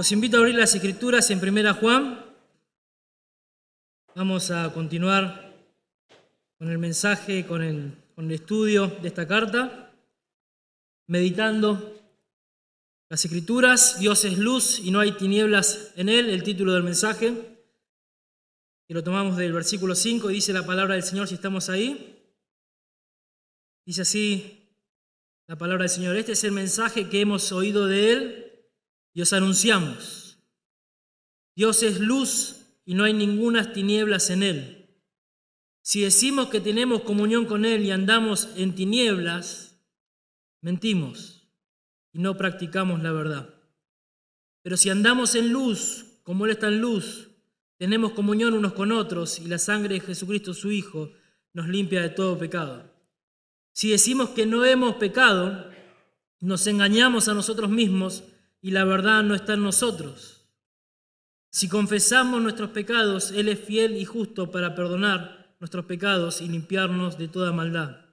Los invito a abrir las escrituras en Primera Juan. Vamos a continuar con el mensaje, con el, con el estudio de esta carta, meditando las escrituras. Dios es luz y no hay tinieblas en él, el título del mensaje. Y lo tomamos del versículo 5 y dice la palabra del Señor si estamos ahí. Dice así la palabra del Señor. Este es el mensaje que hemos oído de Él y os anunciamos. Dios es luz y no hay ninguna tinieblas en Él. Si decimos que tenemos comunión con Él y andamos en tinieblas, mentimos y no practicamos la verdad. Pero si andamos en luz, como Él está en luz, tenemos comunión unos con otros y la sangre de Jesucristo su Hijo nos limpia de todo pecado. Si decimos que no hemos pecado, nos engañamos a nosotros mismos y la verdad no está en nosotros. Si confesamos nuestros pecados, Él es fiel y justo para perdonar nuestros pecados y limpiarnos de toda maldad.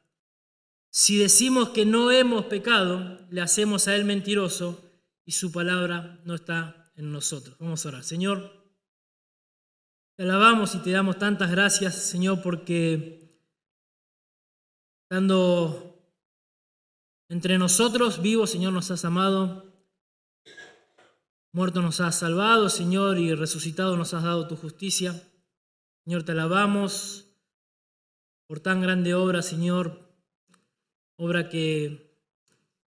Si decimos que no hemos pecado, le hacemos a Él mentiroso y su palabra no está en nosotros. Vamos a orar. Señor, te alabamos y te damos tantas gracias, Señor, porque estando entre nosotros vivos, Señor, nos has amado Muerto nos has salvado, Señor, y resucitado nos has dado tu justicia. Señor, te alabamos por tan grande obra, Señor, obra que,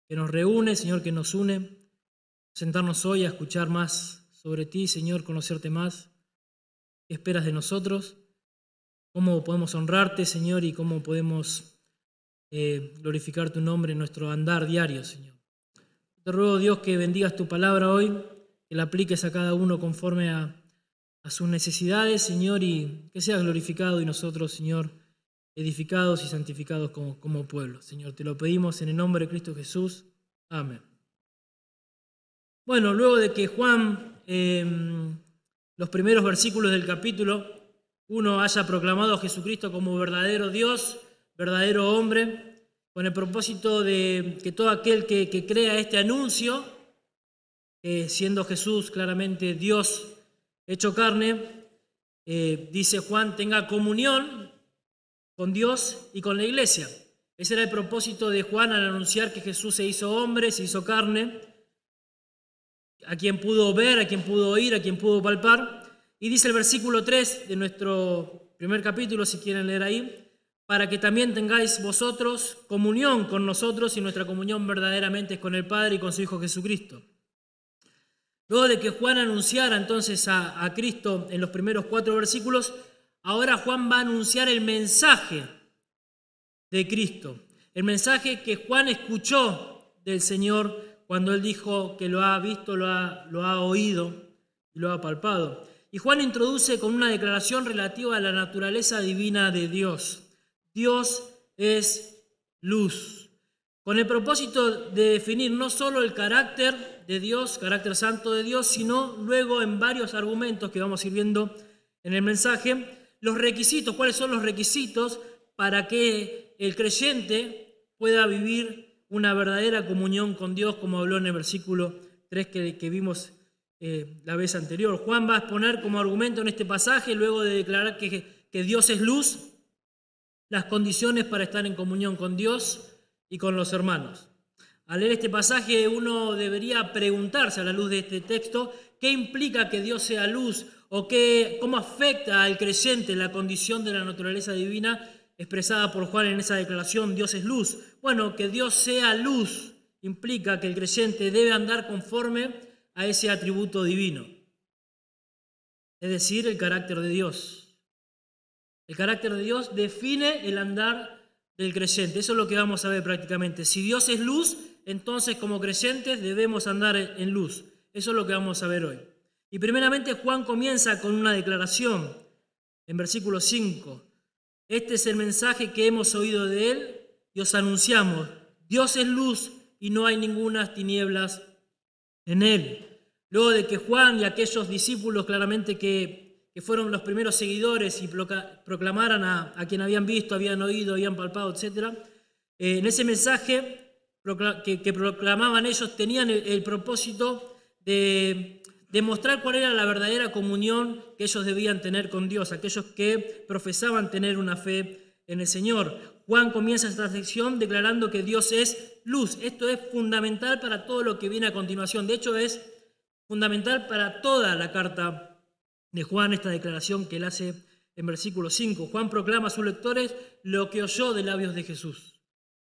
que nos reúne, Señor, que nos une. Sentarnos hoy a escuchar más sobre ti, Señor, conocerte más. ¿Qué esperas de nosotros? ¿Cómo podemos honrarte, Señor, y cómo podemos eh, glorificar tu nombre en nuestro andar diario, Señor? Te ruego, Dios, que bendigas tu palabra hoy que la apliques a cada uno conforme a, sus necesidades, Señor, y que sea glorificado y nosotros, Señor, edificados y santificados como, como pueblo. Señor, te lo pedimos en el nombre de Cristo Jesús. Amén. Bueno, luego de que Juan, em, los primeros versículos del capítulo uno haya proclamado a Jesucristo como verdadero Dios, verdadero hombre, con el propósito de que todo aquel que, que crea este anuncio eh, siendo Jesús claramente Dios hecho carne, eh, dice Juan, tenga comunión con Dios y con la iglesia. Ese era el propósito de Juan al anunciar que Jesús se hizo hombre, se hizo carne, a quien pudo ver, a quien pudo oír, a quien pudo palpar. Y dice el versículo 3 de nuestro primer capítulo, si quieren leer ahí, para que también tengáis vosotros comunión con nosotros y nuestra comunión verdaderamente es con el Padre y con su Hijo Jesucristo. Luego de que Juan anunciara entonces a, Cristo en los primeros cuatro versículos, ahora Juan va a anunciar el mensaje de Cristo. El mensaje que Juan escuchó del Señor cuando él dijo que lo ha visto, lo ha, oído y lo ha palpado. Y Juan introduce con una declaración relativa a la naturaleza divina de Dios. Dios es luz con el propósito de definir no solo el carácter de Dios, carácter santo de Dios, sino luego en varios argumentos que vamos a viendo en el mensaje, los requisitos, cuáles son los requisitos para que el creyente pueda vivir una verdadera comunión con Dios, como habló en el versículo 3 que, vimos eh, la vez anterior. Juan va a exponer como argumento en este pasaje, luego de declarar que Dios es luz, las condiciones para estar en comunión con Dios, y con los hermanos. Al leer este pasaje uno debería preguntarse a la luz de este texto qué implica que Dios sea luz o qué, cómo afecta al creyente la condición de la naturaleza divina expresada por Juan en esa declaración, Dios es luz. Bueno, que Dios sea luz implica que el creyente debe andar conforme a ese atributo divino, es decir, el carácter de Dios. El carácter de Dios define el andar del creyente. Eso es lo que vamos a ver prácticamente. Si Dios es luz, entonces como creyentes debemos andar en luz. Eso es lo que vamos a ver hoy. Y primeramente Juan comienza con una declaración en versículo 5. Este es el mensaje que hemos oído de él y os anunciamos. Dios es luz y no hay ninguna tinieblas en él. Luego de que Juan y aquellos discípulos claramente que que fueron los primeros seguidores y proclamaran a, quien habían visto, habían oído, habían palpado, etc. Eh, en ese mensaje que, proclamaban ellos tenían el, propósito de, demostrar cuál era la verdadera comunión que ellos debían tener con Dios, aquellos que profesaban tener una fe en el Señor. Juan comienza esta sección declarando que Dios es luz. Esto es fundamental para todo lo que viene a continuación. De hecho, es fundamental para toda la carta de Juan, esta declaración que él hace en versículo 5. Juan proclama a sus lectores lo que oyó de labios de Jesús.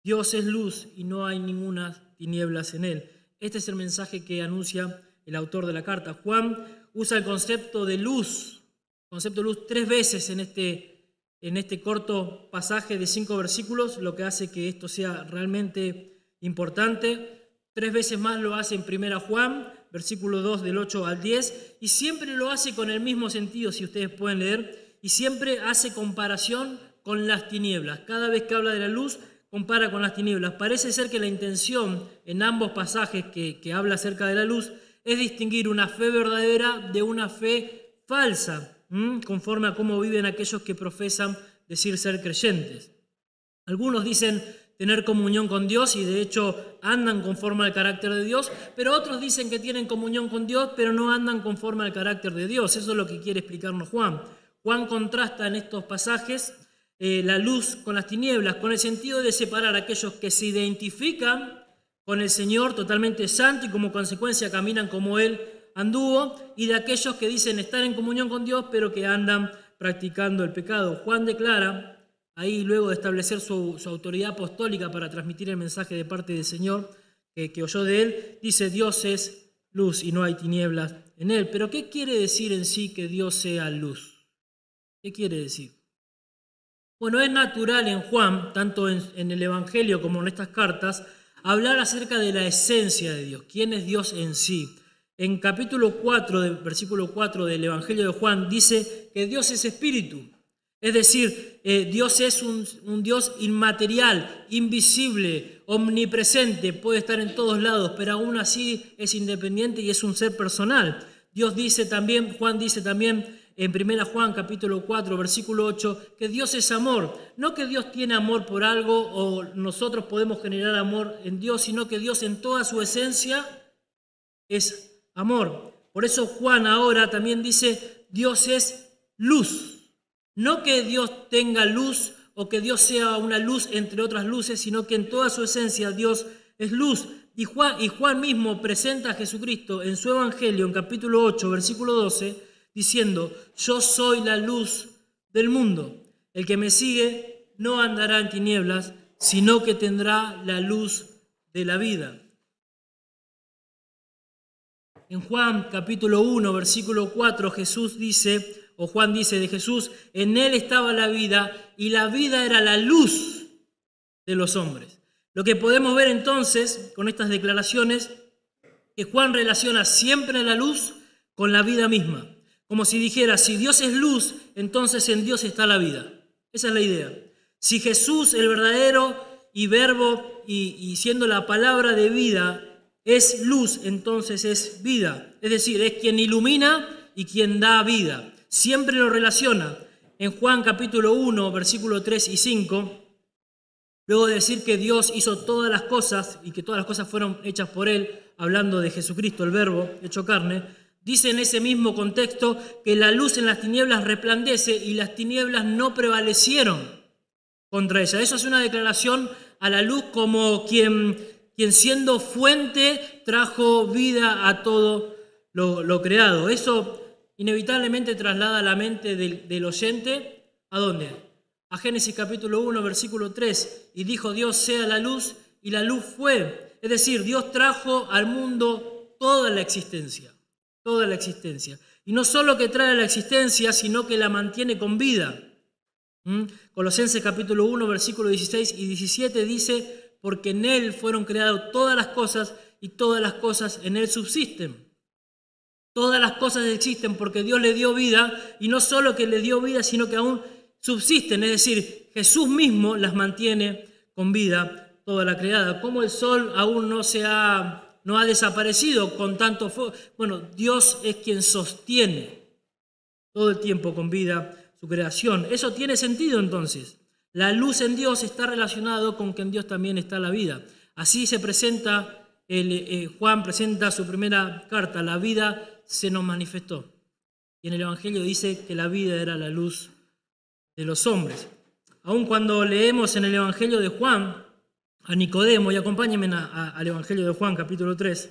Dios es luz y no hay ninguna tinieblas en él. Este es el mensaje que anuncia el autor de la carta. Juan usa el concepto de luz, concepto de luz tres veces en este, en este corto pasaje de cinco versículos, lo que hace que esto sea realmente importante. Tres veces más lo hace en primera Juan, versículo 2 del 8 al 10, y siempre lo hace con el mismo sentido, si ustedes pueden leer, y siempre hace comparación con las tinieblas. Cada vez que habla de la luz, compara con las tinieblas. Parece ser que la intención en ambos pasajes que, habla acerca de la luz es distinguir una fe verdadera de una fe falsa, conforme a cómo viven aquellos que profesan decir ser creyentes. Algunos dicen tener comunión con Dios y de hecho andan conforme al carácter de Dios, pero otros dicen que tienen comunión con Dios, pero no andan conforme al carácter de Dios. Eso es lo que quiere explicarnos Juan. Juan contrasta en estos pasajes eh, la luz con las tinieblas, con el sentido de separar a aquellos que se identifican con el Señor totalmente santo y como consecuencia caminan como Él anduvo, y de aquellos que dicen estar en comunión con Dios, pero que andan practicando el pecado. Juan declara, ahí luego de establecer su, autoridad apostólica para transmitir el mensaje de parte del Señor que, oyó de Él, dice, Dios es luz y no hay tinieblas en Él. Pero ¿qué quiere decir en sí que Dios sea luz? ¿Qué quiere decir? Bueno, es natural en Juan, tanto en, el Evangelio como en estas cartas, hablar acerca de la esencia de Dios, quién es Dios en sí. En capítulo 4, versículo 4 del Evangelio de Juan, dice que Dios es espíritu. Es decir, eh, Dios es un, Dios inmaterial, invisible, omnipresente, puede estar en todos lados, pero aún así es independiente y es un ser personal. Dios dice también, Juan dice también en 1 Juan capítulo 4, versículo 8, que Dios es amor. No que Dios tiene amor por algo o nosotros podemos generar amor en Dios, sino que Dios en toda su esencia es amor. Por eso Juan ahora también dice, Dios es luz. No que Dios tenga luz o que Dios sea una luz entre otras luces, sino que en toda su esencia Dios es luz. Y Juan, y Juan mismo presenta a Jesucristo en su Evangelio, en capítulo 8, versículo 12, diciendo, yo soy la luz del mundo. El que me sigue no andará en tinieblas, sino que tendrá la luz de la vida. En Juan capítulo 1, versículo 4, Jesús dice, o Juan dice de Jesús, en él estaba la vida y la vida era la luz de los hombres. Lo que podemos ver entonces con estas declaraciones, que Juan relaciona siempre la luz con la vida misma. Como si dijera, si Dios es luz, entonces en Dios está la vida. Esa es la idea. Si Jesús, el verdadero y verbo y, siendo la palabra de vida, es luz, entonces es vida. Es decir, es quien ilumina y quien da vida. Siempre lo relaciona. En Juan capítulo 1, versículo 3 y 5, luego de decir que Dios hizo todas las cosas y que todas las cosas fueron hechas por Él, hablando de Jesucristo, el verbo hecho carne, Dice en ese mismo contexto que la luz en las tinieblas resplandece y las tinieblas no prevalecieron contra ella. Eso es una declaración a la luz como quien, quien siendo fuente trajo vida a todo lo, creado. Eso inevitablemente traslada la mente del, oyente a dónde? A Génesis capítulo 1, versículo 3. Y dijo Dios sea la luz y la luz fue. Es decir, Dios trajo al mundo toda la existencia toda la existencia. Y no solo que trae la existencia, sino que la mantiene con vida. ¿Mm? Colosenses capítulo 1, versículo 16 y 17 dice, porque en Él fueron creadas todas las cosas y todas las cosas en Él subsisten. Todas las cosas existen porque Dios le dio vida y no solo que le dio vida, sino que aún subsisten. Es decir, Jesús mismo las mantiene con vida toda la creada. Como el sol aún no se ha no ha desaparecido con tanto fuego. Bueno, Dios es quien sostiene todo el tiempo con vida su creación. Eso tiene sentido entonces. La luz en Dios está relacionado con que en Dios también está la vida. Así se presenta, el, eh, Juan presenta su primera carta, la vida se nos manifestó. Y en el Evangelio dice que la vida era la luz de los hombres. Aun cuando leemos en el Evangelio de Juan a Nicodemo, y acompáñenme al Evangelio de Juan capítulo 3,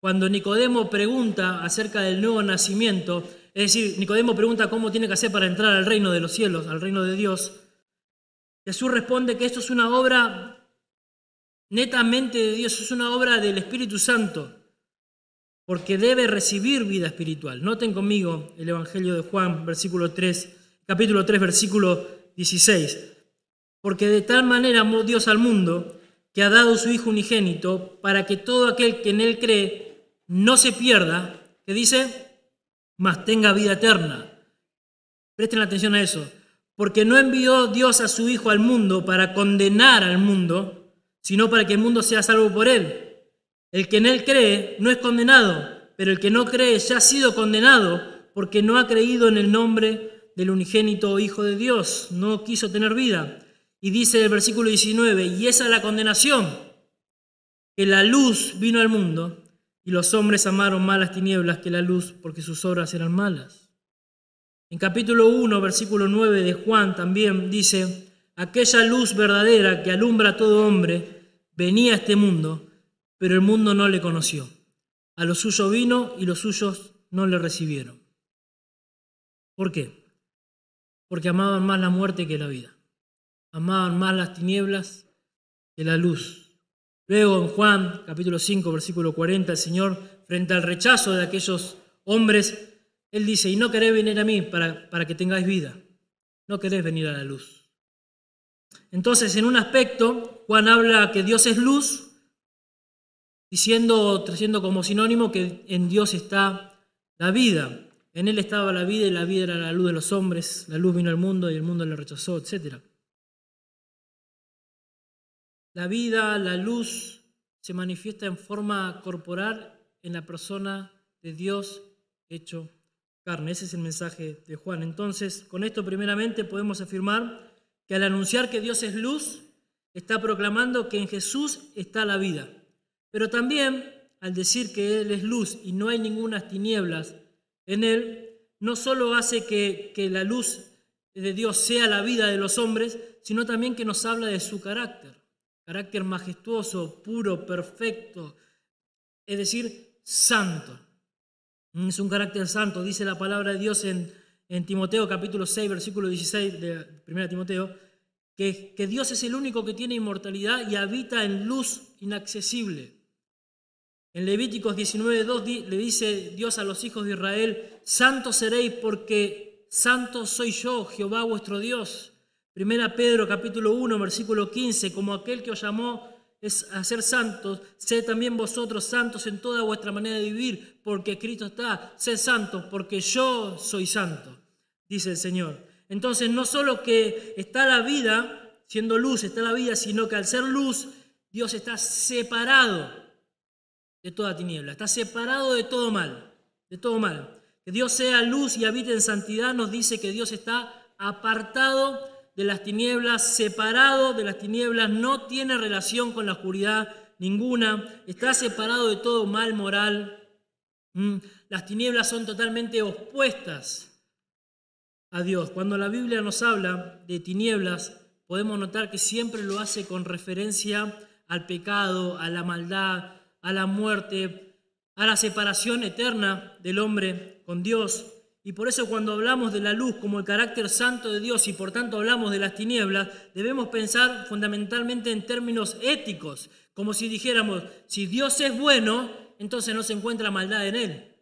cuando Nicodemo pregunta acerca del nuevo nacimiento, es decir, Nicodemo pregunta cómo tiene que hacer para entrar al reino de los cielos, al reino de Dios, Jesús responde que esto es una obra netamente de Dios, es una obra del Espíritu Santo, porque debe recibir vida espiritual. Noten conmigo el Evangelio de Juan, versículo 3, capítulo 3, versículo 16. Porque de tal manera amó Dios al mundo que ha dado su Hijo unigénito para que todo aquel que en él cree no se pierda, que dice, mas tenga vida eterna. Presten atención a eso. Porque no envió Dios a su Hijo al mundo para condenar al mundo, sino para que el mundo sea salvo por él. El que en él cree no es condenado, pero el que no cree ya ha sido condenado porque no ha creído en el nombre del unigénito Hijo de Dios, no quiso tener vida. Y dice el versículo 19, y esa es la condenación, que la luz vino al mundo y los hombres amaron más las tinieblas que la luz porque sus obras eran malas. En capítulo 1, versículo 9 de Juan también dice, aquella luz verdadera que alumbra a todo hombre venía a este mundo, pero el mundo no le conoció. A lo suyo vino y los suyos no le recibieron. ¿Por qué? Porque amaban más la muerte que la vida. Amaban más las tinieblas que la luz. Luego en Juan capítulo 5, versículo 40, el Señor, frente al rechazo de aquellos hombres, Él dice, y no queréis venir a mí para, para que tengáis vida, no queréis venir a la luz. Entonces, en un aspecto, Juan habla que Dios es luz, diciendo, trayendo como sinónimo que en Dios está la vida. En Él estaba la vida y la vida era la luz de los hombres, la luz vino al mundo y el mundo le rechazó, etcétera. La vida, la luz, se manifiesta en forma corporal en la persona de Dios hecho carne. Ese es el mensaje de Juan. Entonces, con esto primeramente podemos afirmar que al anunciar que Dios es luz, está proclamando que en Jesús está la vida. Pero también al decir que Él es luz y no hay ninguna tinieblas en Él, no solo hace que, que la luz de Dios sea la vida de los hombres, sino también que nos habla de su carácter carácter majestuoso, puro, perfecto, es decir, santo. Es un carácter santo, dice la palabra de Dios en, en Timoteo capítulo 6, versículo 16 de 1 Timoteo, que, que Dios es el único que tiene inmortalidad y habita en luz inaccesible. En Levíticos 19.2 le dice Dios a los hijos de Israel, santos seréis porque santo soy yo, Jehová vuestro Dios. Primera Pedro capítulo 1, versículo 15, como aquel que os llamó es a ser santos, sed también vosotros santos en toda vuestra manera de vivir, porque Cristo está, sed santos, porque yo soy santo, dice el Señor. Entonces, no solo que está la vida, siendo luz, está la vida, sino que al ser luz, Dios está separado de toda tiniebla, está separado de todo mal, de todo mal. Que Dios sea luz y habite en santidad nos dice que Dios está apartado de las tinieblas, separado de las tinieblas, no tiene relación con la oscuridad ninguna, está separado de todo mal moral. Mm, las tinieblas son totalmente opuestas a Dios. Cuando la Biblia nos habla de tinieblas, podemos notar que siempre lo hace con referencia al pecado, a la maldad, a la muerte, a la separación eterna del hombre con Dios. Y por eso cuando hablamos de la luz como el carácter santo de Dios y por tanto hablamos de las tinieblas, debemos pensar fundamentalmente en términos éticos, como si dijéramos, si Dios es bueno, entonces no se encuentra maldad en él.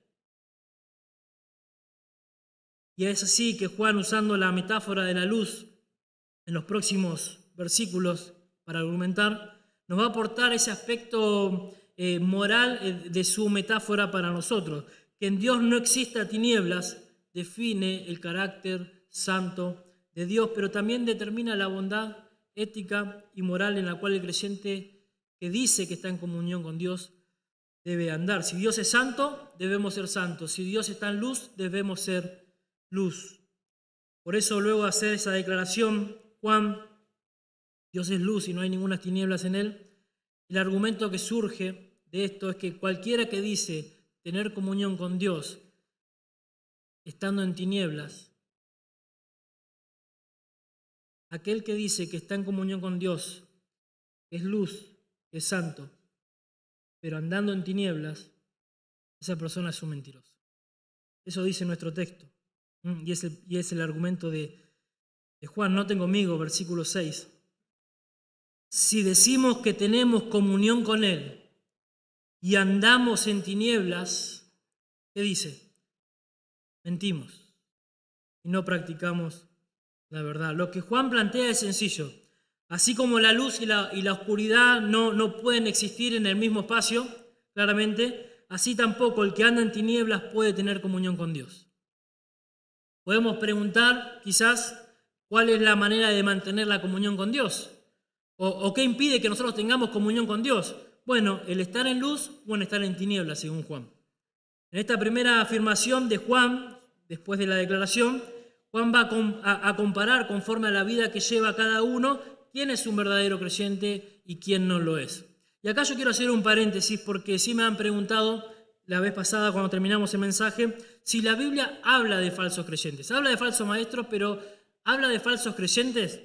Y es así que Juan, usando la metáfora de la luz en los próximos versículos para argumentar, nos va a aportar ese aspecto eh, moral eh, de su metáfora para nosotros, que en Dios no exista tinieblas, define el carácter santo de Dios, pero también determina la bondad ética y moral en la cual el creyente que dice que está en comunión con Dios debe andar. Si Dios es santo, debemos ser santos. Si Dios está en luz, debemos ser luz. Por eso luego hacer esa declaración, Juan, Dios es luz y no hay ninguna tinieblas en él, el argumento que surge de esto es que cualquiera que dice tener comunión con Dios estando en tinieblas. Aquel que dice que está en comunión con Dios, es luz, es santo, pero andando en tinieblas, esa persona es un mentiroso. Eso dice nuestro texto. Y es el, y es el argumento de, de Juan, noten conmigo, versículo 6. Si decimos que tenemos comunión con Él y andamos en tinieblas, ¿qué dice? Mentimos y no practicamos la verdad. Lo que Juan plantea es sencillo. Así como la luz y la, oscuridad no pueden existir en el mismo espacio, claramente, así tampoco el que anda en tinieblas puede tener comunión con Dios. Podemos preguntar quizás cuál es la manera de mantener la comunión con Dios o, qué impide que nosotros tengamos comunión con Dios. Bueno, el estar en luz o el estar en tinieblas, según Juan. En esta primera afirmación de Juan, después de la declaración, Juan va a, comparar conforme a la vida que lleva cada uno quién es un verdadero creyente y quién no lo es. Y acá yo quiero hacer un paréntesis porque sí me han preguntado la vez pasada cuando terminamos el mensaje si la Biblia habla de falsos creyentes. Habla de falsos maestros, pero habla de falsos creyentes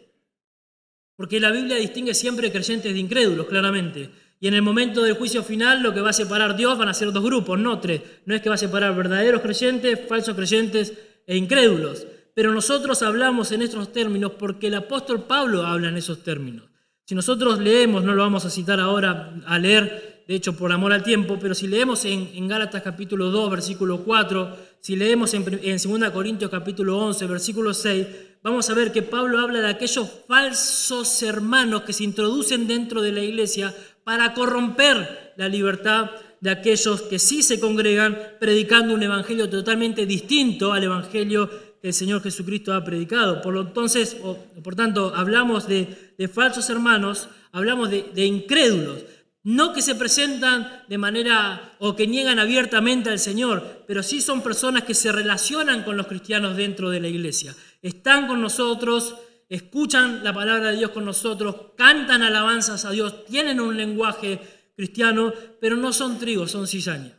porque la Biblia distingue siempre creyentes de incrédulos, claramente. Y en el momento del juicio final lo que va a separar Dios van a ser dos grupos, no tres. No es que va a separar verdaderos creyentes, falsos creyentes e incrédulos. Pero nosotros hablamos en estos términos porque el apóstol Pablo habla en esos términos. Si nosotros leemos, no lo vamos a citar ahora a leer, de hecho por amor al tiempo, pero si leemos en, Gálatas capítulo 2, versículo 4, si leemos en, en 2 Corintios capítulo 11, versículo 6, vamos a ver que Pablo habla de aquellos falsos hermanos que se introducen dentro de la iglesia para corromper la libertad de aquellos que sí se congregan predicando un evangelio totalmente distinto al evangelio que el Señor Jesucristo ha predicado. Por lo entonces, por tanto, hablamos de, falsos hermanos, hablamos de, de incrédulos, no que se presentan de manera o que niegan abiertamente al Señor, pero sí son personas que se relacionan con los cristianos dentro de la iglesia. Están con nosotros, escuchan la palabra de Dios con nosotros, cantan alabanzas a Dios, tienen un lenguaje cristiano, pero no son trigo, son cizaña.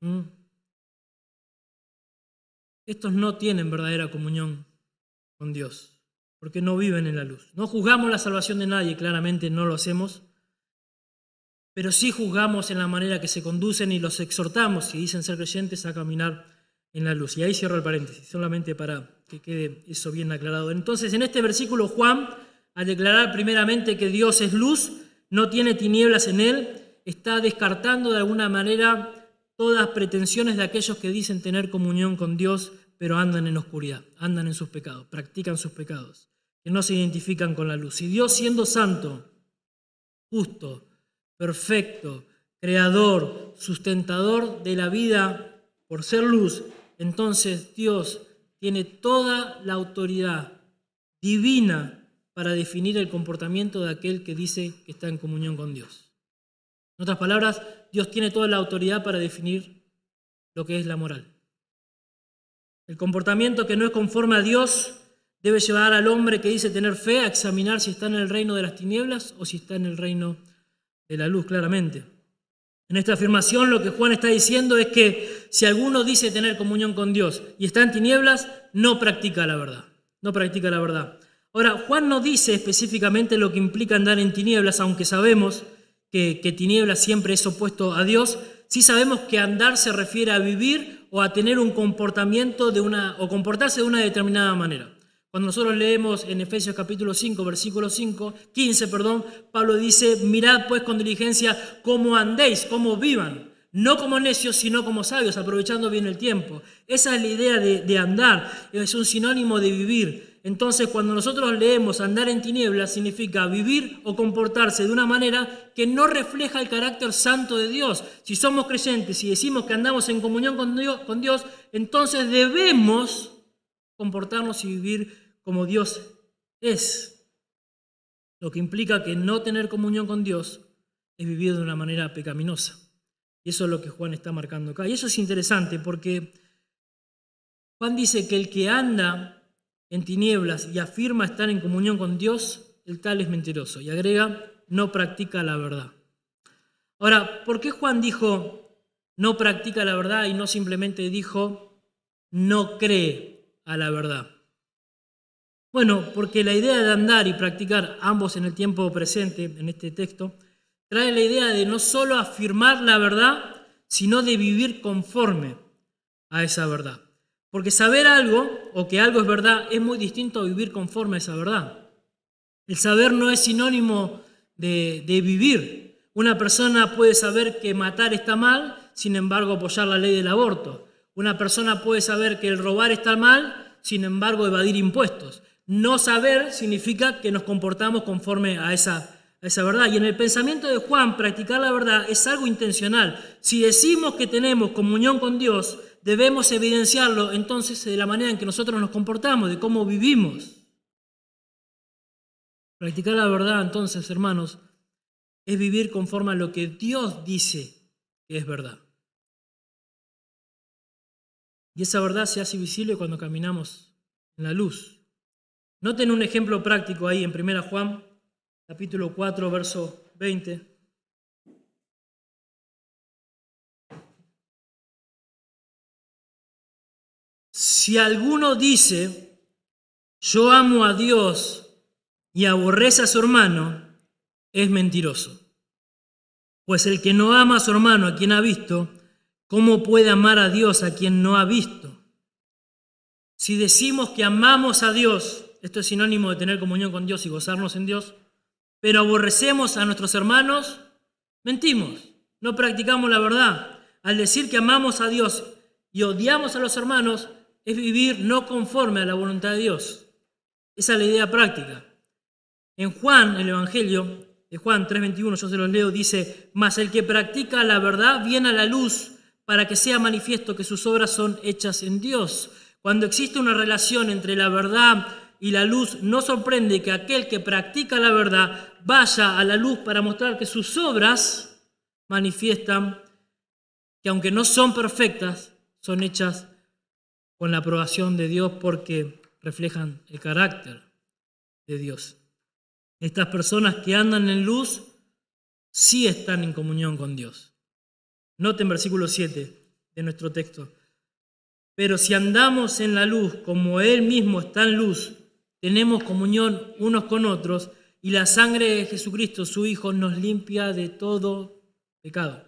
¿Mm? Estos no tienen verdadera comunión con Dios, porque no viven en la luz. No juzgamos la salvación de nadie, claramente no lo hacemos, pero sí juzgamos en la manera que se conducen y los exhortamos, si dicen ser creyentes, a caminar en la luz. Y ahí cierro el paréntesis, solamente para que quede eso bien aclarado. Entonces, en este versículo, Juan, al declarar primeramente que Dios es luz, no tiene tinieblas en él, está descartando de alguna manera todas pretensiones de aquellos que dicen tener comunión con Dios, pero andan en oscuridad, andan en sus pecados, practican sus pecados, que no se identifican con la luz. Y Dios siendo santo, justo, perfecto, creador, sustentador de la vida por ser luz, entonces Dios tiene toda la autoridad divina para definir el comportamiento de aquel que dice que está en comunión con Dios. En otras palabras, Dios tiene toda la autoridad para definir lo que es la moral. El comportamiento que no es conforme a Dios debe llevar al hombre que dice tener fe a examinar si está en el reino de las tinieblas o si está en el reino de la luz, claramente. En esta afirmación lo que Juan está diciendo es que si alguno dice tener comunión con Dios y está en tinieblas, no practica la verdad. No practica la verdad. Ahora, Juan no dice específicamente lo que implica andar en tinieblas, aunque sabemos que, que tinieblas siempre es opuesto a Dios. Sí sabemos que andar se refiere a vivir o a tener un comportamiento de una, o comportarse de una determinada manera. Cuando nosotros leemos en Efesios capítulo 5, versículo 5, 15, perdón, Pablo dice, mirad pues con diligencia cómo andéis, cómo vivan, no como necios, sino como sabios, aprovechando bien el tiempo. Esa es la idea de, de andar, es un sinónimo de vivir. Entonces, cuando nosotros leemos andar en tinieblas, significa vivir o comportarse de una manera que no refleja el carácter santo de Dios. Si somos creyentes y decimos que andamos en comunión con Dios, con Dios entonces debemos comportarnos y vivir como Dios es, lo que implica que no tener comunión con Dios es vivir de una manera pecaminosa. Y eso es lo que Juan está marcando acá. Y eso es interesante porque Juan dice que el que anda en tinieblas y afirma estar en comunión con Dios, el tal es mentiroso. Y agrega, no practica la verdad. Ahora, ¿por qué Juan dijo no practica la verdad y no simplemente dijo no cree a la verdad. Bueno, porque la idea de andar y practicar ambos en el tiempo presente, en este texto, trae la idea de no solo afirmar la verdad, sino de vivir conforme a esa verdad. Porque saber algo o que algo es verdad es muy distinto a vivir conforme a esa verdad. El saber no es sinónimo de, de vivir. Una persona puede saber que matar está mal, sin embargo apoyar la ley del aborto. Una persona puede saber que el robar está mal, sin embargo evadir impuestos. No saber significa que nos comportamos conforme a esa, verdad. Y en el pensamiento de Juan, practicar la verdad es algo intencional. Si decimos que tenemos comunión con Dios, debemos evidenciarlo entonces de la manera en que nosotros nos comportamos, de cómo vivimos. Practicar la verdad entonces, hermanos, es vivir conforme a lo que Dios dice que es verdad. Y esa verdad se hace visible cuando caminamos en la luz. Noten un ejemplo práctico ahí en 1 Juan, capítulo 4, verso 20. Si alguno dice, yo amo a Dios y aborrece a su hermano, es mentiroso. Pues el que no ama a su hermano a quien ha visto, ¿cómo puede amar a Dios a quien no ha visto? Si decimos que amamos a Dios, esto es sinónimo de tener comunión con Dios y gozarnos en Dios, pero aborrecemos a nuestros hermanos, mentimos, no practicamos la verdad. Al decir que amamos a Dios y odiamos a los hermanos, es vivir no conforme a la voluntad de Dios. Esa es la idea práctica. En Juan, el Evangelio de Juan 3:21, yo se los leo, dice, mas el que practica la verdad viene a la luz para que sea manifiesto que sus obras son hechas en Dios. Cuando existe una relación entre la verdad y la luz, no sorprende que aquel que practica la verdad vaya a la luz para mostrar que sus obras manifiestan que aunque no son perfectas, son hechas con la aprobación de Dios porque reflejan el carácter de Dios. Estas personas que andan en luz sí están en comunión con Dios. Noten versículo 7 de nuestro texto. Pero si andamos en la luz como Él mismo está en luz, tenemos comunión unos con otros y la sangre de Jesucristo, su Hijo, nos limpia de todo pecado.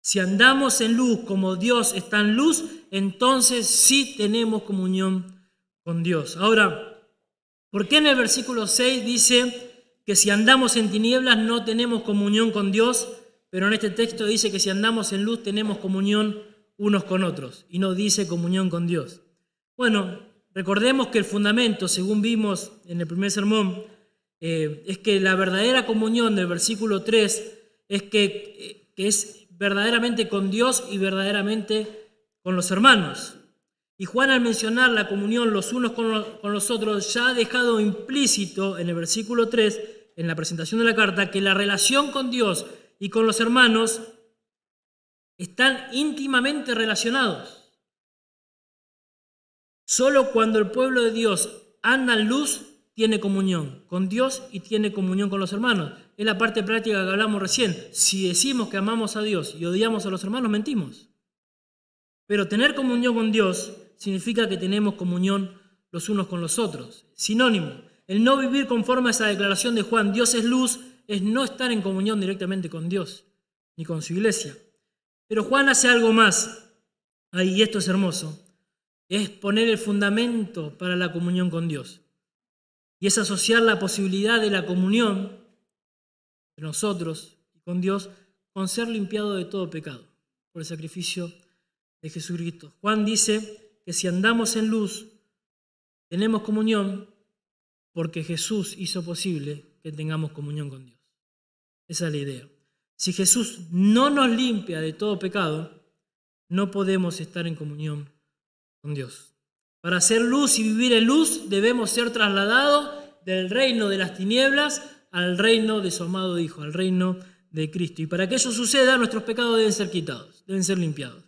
Si andamos en luz como Dios está en luz, entonces sí tenemos comunión con Dios. Ahora, ¿por qué en el versículo 6 dice que si andamos en tinieblas no tenemos comunión con Dios? Pero en este texto dice que si andamos en luz tenemos comunión unos con otros y no dice comunión con Dios. Bueno, recordemos que el fundamento, según vimos en el primer sermón, eh, es que la verdadera comunión del versículo 3 es que, es verdaderamente con Dios y verdaderamente con los hermanos. Y Juan al mencionar la comunión los unos con los, otros ya ha dejado implícito en el versículo 3, en la presentación de la carta, que la relación con Dios y con los hermanos están íntimamente relacionados. Solo cuando el pueblo de Dios anda en luz, tiene comunión con Dios y tiene comunión con los hermanos es la parte práctica que hablamos recién. Si decimos que amamos a Dios y odiamos a los hermanos, mentimos. Pero tener comunión con Dios significa que tenemos comunión los unos con los otros. Sinónimo. El no vivir conforme a esa declaración de Juan, Dios es luz, es no estar en comunión directamente con Dios ni con su iglesia. Pero Juan hace algo más. Ahí, esto es hermoso. Es poner el fundamento para la comunión con Dios. Y es asociar la posibilidad de la comunión nosotros y con Dios con ser limpiado de todo pecado por el sacrificio de Jesucristo. Juan dice que si andamos en luz, tenemos comunión porque Jesús hizo posible que tengamos comunión con Dios. Esa es la idea. Si Jesús no nos limpia de todo pecado, no podemos estar en comunión con Dios. Para ser luz y vivir en luz debemos ser trasladados del reino de las tinieblas al reino de su amado Hijo, al reino de Cristo. Y para que eso suceda, nuestros pecados deben ser quitados, deben ser limpiados.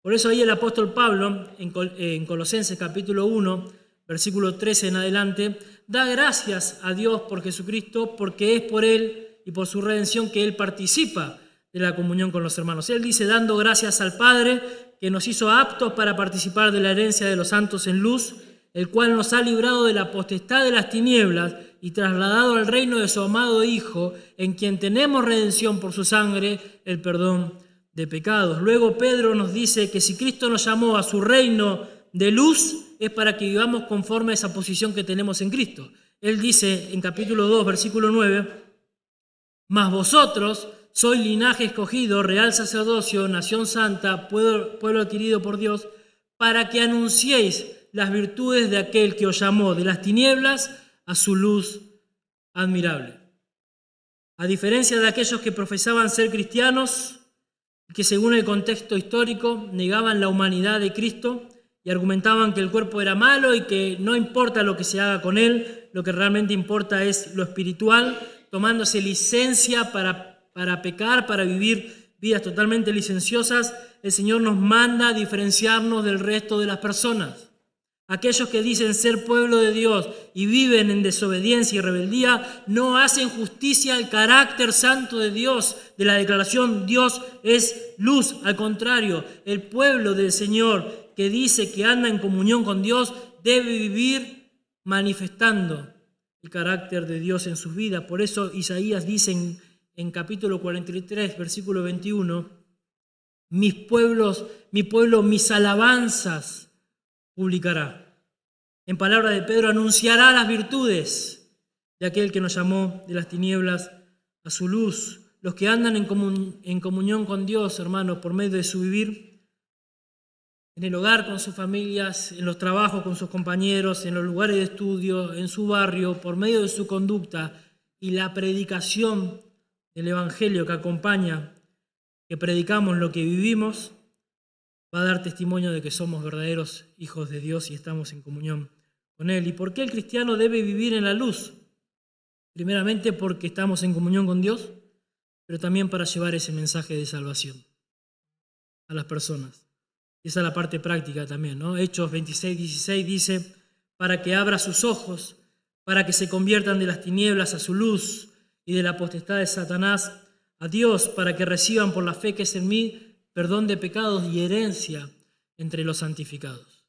Por eso ahí el apóstol Pablo, en Colosenses capítulo 1, versículo 13 en adelante, da gracias a Dios por Jesucristo, porque es por Él y por su redención que Él participa de la comunión con los hermanos. Él dice, dando gracias al Padre que nos hizo aptos para participar de la herencia de los santos en luz, el cual nos ha librado de la potestad de las tinieblas y trasladado al reino de su amado Hijo, en quien tenemos redención por su sangre, el perdón de pecados. Luego Pedro nos dice que si Cristo nos llamó a su reino de luz, es para que vivamos conforme a esa posición que tenemos en Cristo. Él dice en capítulo 2, versículo 9, mas vosotros sois linaje escogido, real sacerdocio, nación santa, pueblo, pueblo adquirido por Dios, para que anunciéis las virtudes de aquel que os llamó de las tinieblas a su luz admirable. A diferencia de aquellos que profesaban ser cristianos, que según el contexto histórico negaban la humanidad de Cristo y argumentaban que el cuerpo era malo y que no importa lo que se haga con él, lo que realmente importa es lo espiritual, tomándose licencia para, para pecar, para vivir vidas totalmente licenciosas, el Señor nos manda a diferenciarnos del resto de las personas. Aquellos que dicen ser pueblo de Dios y viven en desobediencia y rebeldía no hacen justicia al carácter santo de Dios, de la declaración Dios es luz. Al contrario, el pueblo del Señor que dice que anda en comunión con Dios debe vivir manifestando el carácter de Dios en sus vidas. Por eso Isaías dice en capítulo 43, versículo 21, mis pueblos, mi pueblo, mis alabanzas publicará. En palabra de Pedro, anunciará las virtudes de aquel que nos llamó de las tinieblas a su luz. Los que andan en, en comunión con Dios, hermanos, por medio de su vivir, en el hogar con sus familias, en los trabajos con sus compañeros, en los lugares de estudio, en su barrio, por medio de su conducta y la predicación del Evangelio que acompaña, que predicamos lo que vivimos, va a dar testimonio de que somos verdaderos hijos de Dios y estamos en comunión con Él. ¿Y por qué el cristiano debe vivir en la luz? Primeramente porque estamos en comunión con Dios, pero también para llevar ese mensaje de salvación a las personas. esa es la parte práctica también, ¿no? Hechos 26, 16 dice, para que abra sus ojos, para que se conviertan de las tinieblas a su luz y de la potestad de Satanás a Dios, para que reciban por la fe que es en mí perdón de pecados y herencia entre los santificados.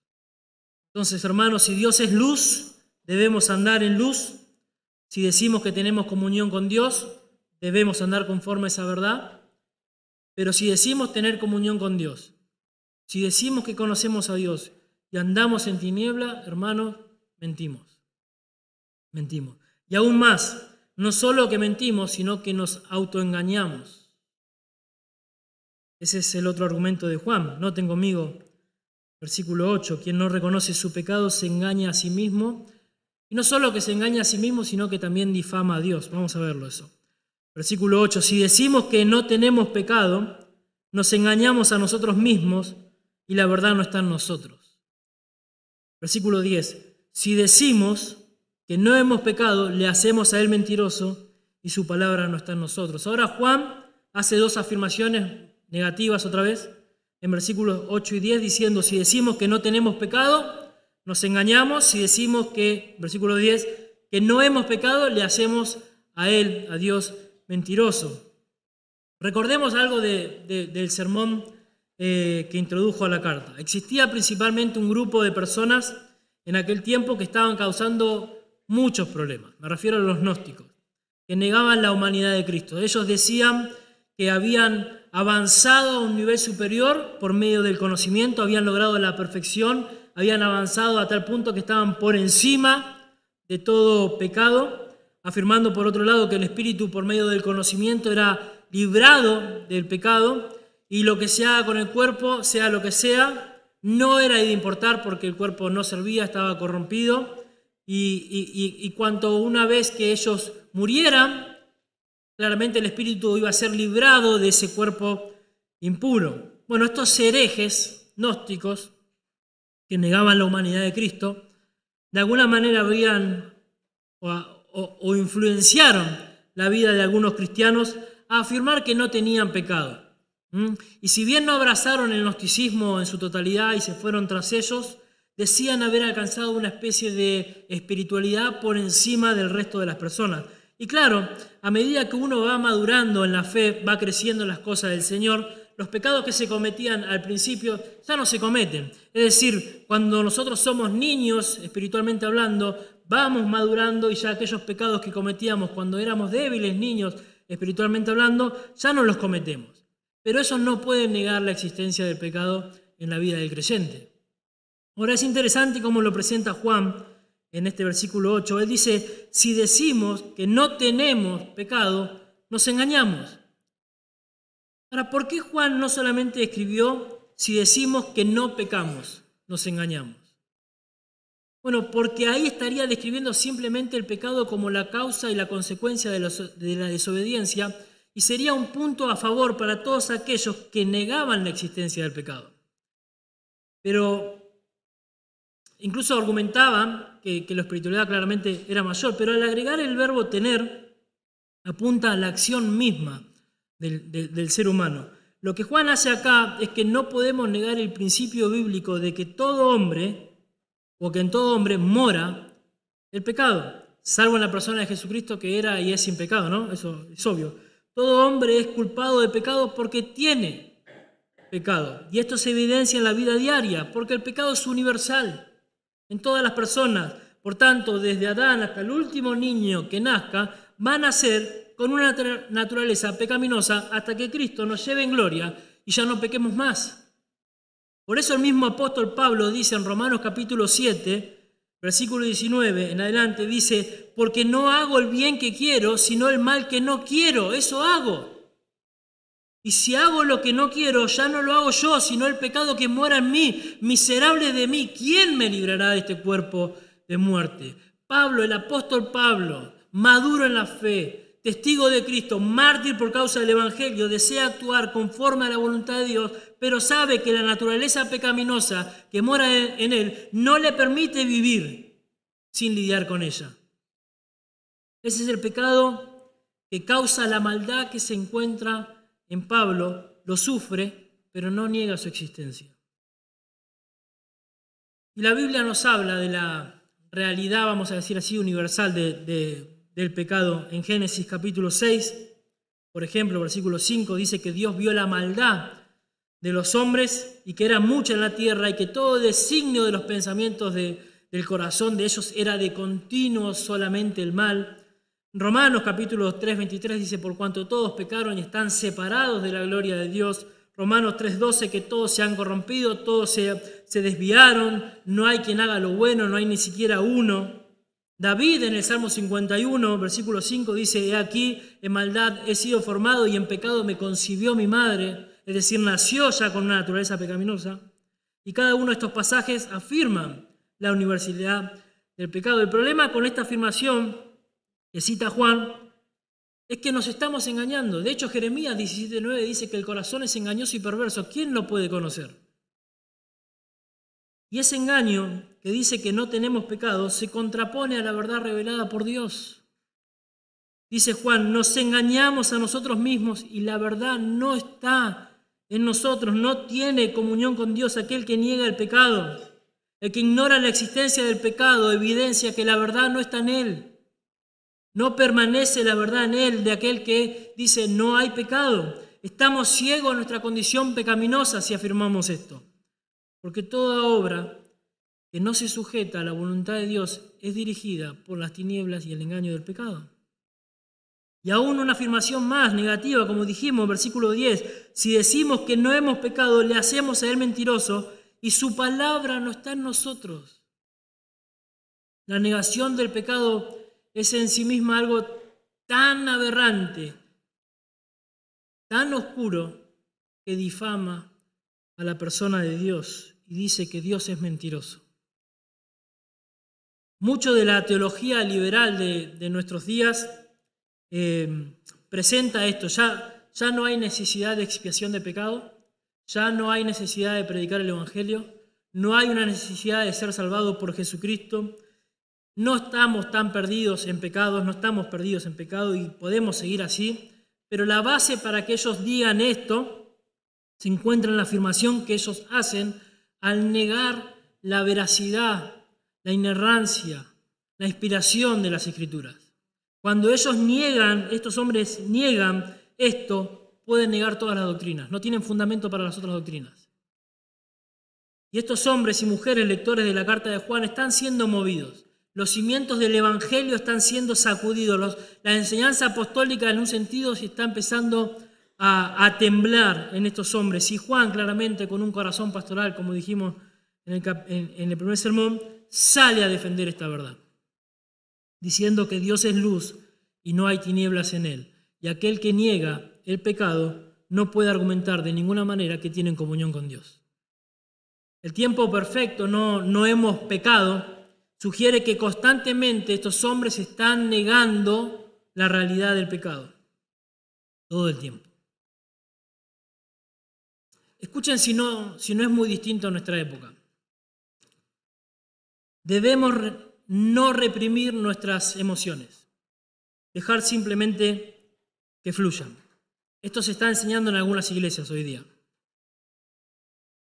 Entonces, hermanos, si Dios es luz, debemos andar en luz. Si decimos que tenemos comunión con Dios, debemos andar conforme a esa verdad. Pero si decimos tener comunión con Dios, si decimos que conocemos a Dios y andamos en tiniebla, hermanos, mentimos. Mentimos. Y aún más, no solo que mentimos, sino que nos autoengañamos. Ese es el otro argumento de Juan. Noten conmigo, versículo 8, quien no reconoce su pecado se engaña a sí mismo. Y no solo que se engaña a sí mismo, sino que también difama a Dios. Vamos a verlo eso. Versículo 8, si decimos que no tenemos pecado, nos engañamos a nosotros mismos y la verdad no está en nosotros. Versículo 10, si decimos que no hemos pecado, le hacemos a él mentiroso y su palabra no está en nosotros. Ahora Juan hace dos afirmaciones negativas otra vez, en versículos 8 y 10, diciendo, si decimos que no tenemos pecado, nos engañamos, si decimos que, versículo 10, que no hemos pecado, le hacemos a Él, a Dios, mentiroso. Recordemos algo del sermón eh, que introdujo a la carta. Existía principalmente un grupo de personas en aquel tiempo que estaban causando muchos problemas. Me refiero a los gnósticos, que negaban la humanidad de Cristo. Ellos decían que habían avanzado a un nivel superior por medio del conocimiento, habían logrado la perfección, habían avanzado a tal punto que estaban por encima de todo pecado, afirmando por otro lado que el espíritu por medio del conocimiento era librado del pecado y lo que se haga con el cuerpo, sea lo que sea, no era de importar porque el cuerpo no servía, estaba corrompido y, y cuanto una vez que ellos murieran, Claramente el espíritu iba a ser librado de ese cuerpo impuro. Bueno, estos herejes gnósticos que negaban la humanidad de Cristo, de alguna manera habían o, influenciaron la vida de algunos cristianos a afirmar que no tenían pecado. Y si bien no abrazaron el gnosticismo en su totalidad y se fueron tras ellos, decían haber alcanzado una especie de espiritualidad por encima del resto de las personas. Y claro, a medida que uno va madurando en la fe, va creciendo en las cosas del Señor, los pecados que se cometían al principio ya no se cometen. Es decir, cuando nosotros somos niños, espiritualmente hablando, vamos madurando y ya aquellos pecados que cometíamos cuando éramos débiles niños, espiritualmente hablando, ya no los cometemos. Pero eso no puede negar la existencia del pecado en la vida del creyente. Ahora es interesante cómo lo presenta Juan en este versículo 8. Él dice, si decimos que no tenemos pecado, nos engañamos. Ahora, ¿por qué Juan no solamente escribió, si decimos que no pecamos, nos engañamos? Bueno, porque ahí estaría describiendo simplemente el pecado como la causa y la consecuencia de, la desobediencia y sería un punto a favor para todos aquellos que negaban la existencia del pecado. Pero incluso argumentaban que, la espiritualidad claramente era mayor, pero al agregar el verbo tener, apunta a la acción misma del, ser humano. Lo que Juan hace acá es que no podemos negar el principio bíblico de que todo hombre, o que en todo hombre mora el pecado, salvo en la persona de Jesucristo que era y es sin pecado, ¿no? Eso es obvio. Todo hombre es culpado de pecado porque tiene pecado. Y esto se evidencia en la vida diaria, porque el pecado es universal en todas las personas. Por tanto, desde Adán hasta el último niño que nazca, van a ser con una naturaleza pecaminosa hasta que Cristo nos lleve en gloria y ya no pequemos más. Por eso el mismo apóstol Pablo dice en Romanos capítulo 7, versículo 19 en adelante, dice, porque no hago el bien que quiero, sino el mal que no quiero, eso hago. Y si hago lo que no quiero, ya no lo hago yo, sino el pecado que mora en mí, miserable de mí, ¿quién me librará de este cuerpo de muerte? Pablo, el apóstol Pablo, maduro en la fe, testigo de Cristo, mártir por causa del Evangelio, desea actuar conforme a la voluntad de Dios, pero sabe que la naturaleza pecaminosa que mora en él no le permite vivir sin lidiar con ella. Ese es el pecado que causa la maldad que se encuentra en Pablo, lo sufre, pero no niega su existencia. Y la Biblia nos habla de la realidad, vamos a decir así, universal de, del pecado. En Génesis capítulo 6, por ejemplo, versículo 5, dice que Dios vio la maldad de los hombres y que era mucha en la tierra y que todo designio de los pensamientos del corazón de ellos era de continuo solamente el mal. Romanos capítulo 3, 23 dice, por cuanto todos pecaron y están separados de la gloria de Dios. Romanos 3:12, que todos se han corrompido, todos se, desviaron, no hay quien haga lo bueno, no hay ni siquiera uno. David en el Salmo 51, versículo 5 dice, he aquí, en maldad he sido formado y en pecado me concibió mi madre, es decir, nació ya con una naturaleza pecaminosa. Y cada uno de estos pasajes afirman la universalidad del pecado. El problema con esta afirmación que cita Juan es que nos estamos engañando. De hecho, Jeremías 17.9 dice que el corazón es engañoso y perverso. ¿Quién lo puede conocer? Y ese engaño que dice que no tenemos pecado se contrapone a la verdad revelada por Dios. Dice Juan, nos engañamos a nosotros mismos y la verdad no está en nosotros, no tiene comunión con Dios aquel que niega el pecado. El que ignora la existencia del pecado evidencia que la verdad no está en él. No permanece la verdad en él de aquel que dice no hay pecado. Estamos ciegos a nuestra condición pecaminosa si afirmamos esto. Porque toda obra que no se sujeta a la voluntad de Dios es dirigida por las tinieblas y el engaño del pecado. Y aún una afirmación más negativa, como dijimos, versículo 10, si decimos que no hemos pecado, le hacemos a él mentiroso y su palabra no está en nosotros. La negación del pecado es en sí misma algo tan aberrante, tan oscuro, que difama a la persona de Dios y dice que Dios es mentiroso. Mucho de la teología liberal de, nuestros días eh, presenta esto. Ya, ya no hay necesidad de expiación de pecado, ya no hay necesidad de predicar el Evangelio, no hay una necesidad de ser salvado por Jesucristo. No estamos tan perdidos en pecados, no estamos perdidos en pecado y podemos seguir así. Pero la base para que ellos digan esto se encuentra en la afirmación que ellos hacen al negar la veracidad, la inerrancia, la inspiración de las escrituras. Cuando ellos niegan, estos hombres niegan esto, pueden negar todas las doctrinas, no tienen fundamento para las otras doctrinas. Y estos hombres y mujeres lectores de la carta de Juan están siendo movidos. Los cimientos del Evangelio están siendo sacudidos. la enseñanza apostólica en un sentido se está empezando a, temblar en estos hombres. Y Juan claramente con un corazón pastoral, como dijimos en el, en el primer sermón, sale a defender esta verdad, diciendo que Dios es luz y no hay tinieblas en él. Y aquel que niega el pecado no puede argumentar de ninguna manera que tienen comunión con Dios. El tiempo perfecto, no, no hemos pecado, sugiere que constantemente estos hombres están negando la realidad del pecado. Todo el tiempo. Escuchen si no, si no es muy distinto a nuestra época. Debemos no reprimir nuestras emociones, dejar simplemente que fluyan. Esto se está enseñando en algunas iglesias hoy día.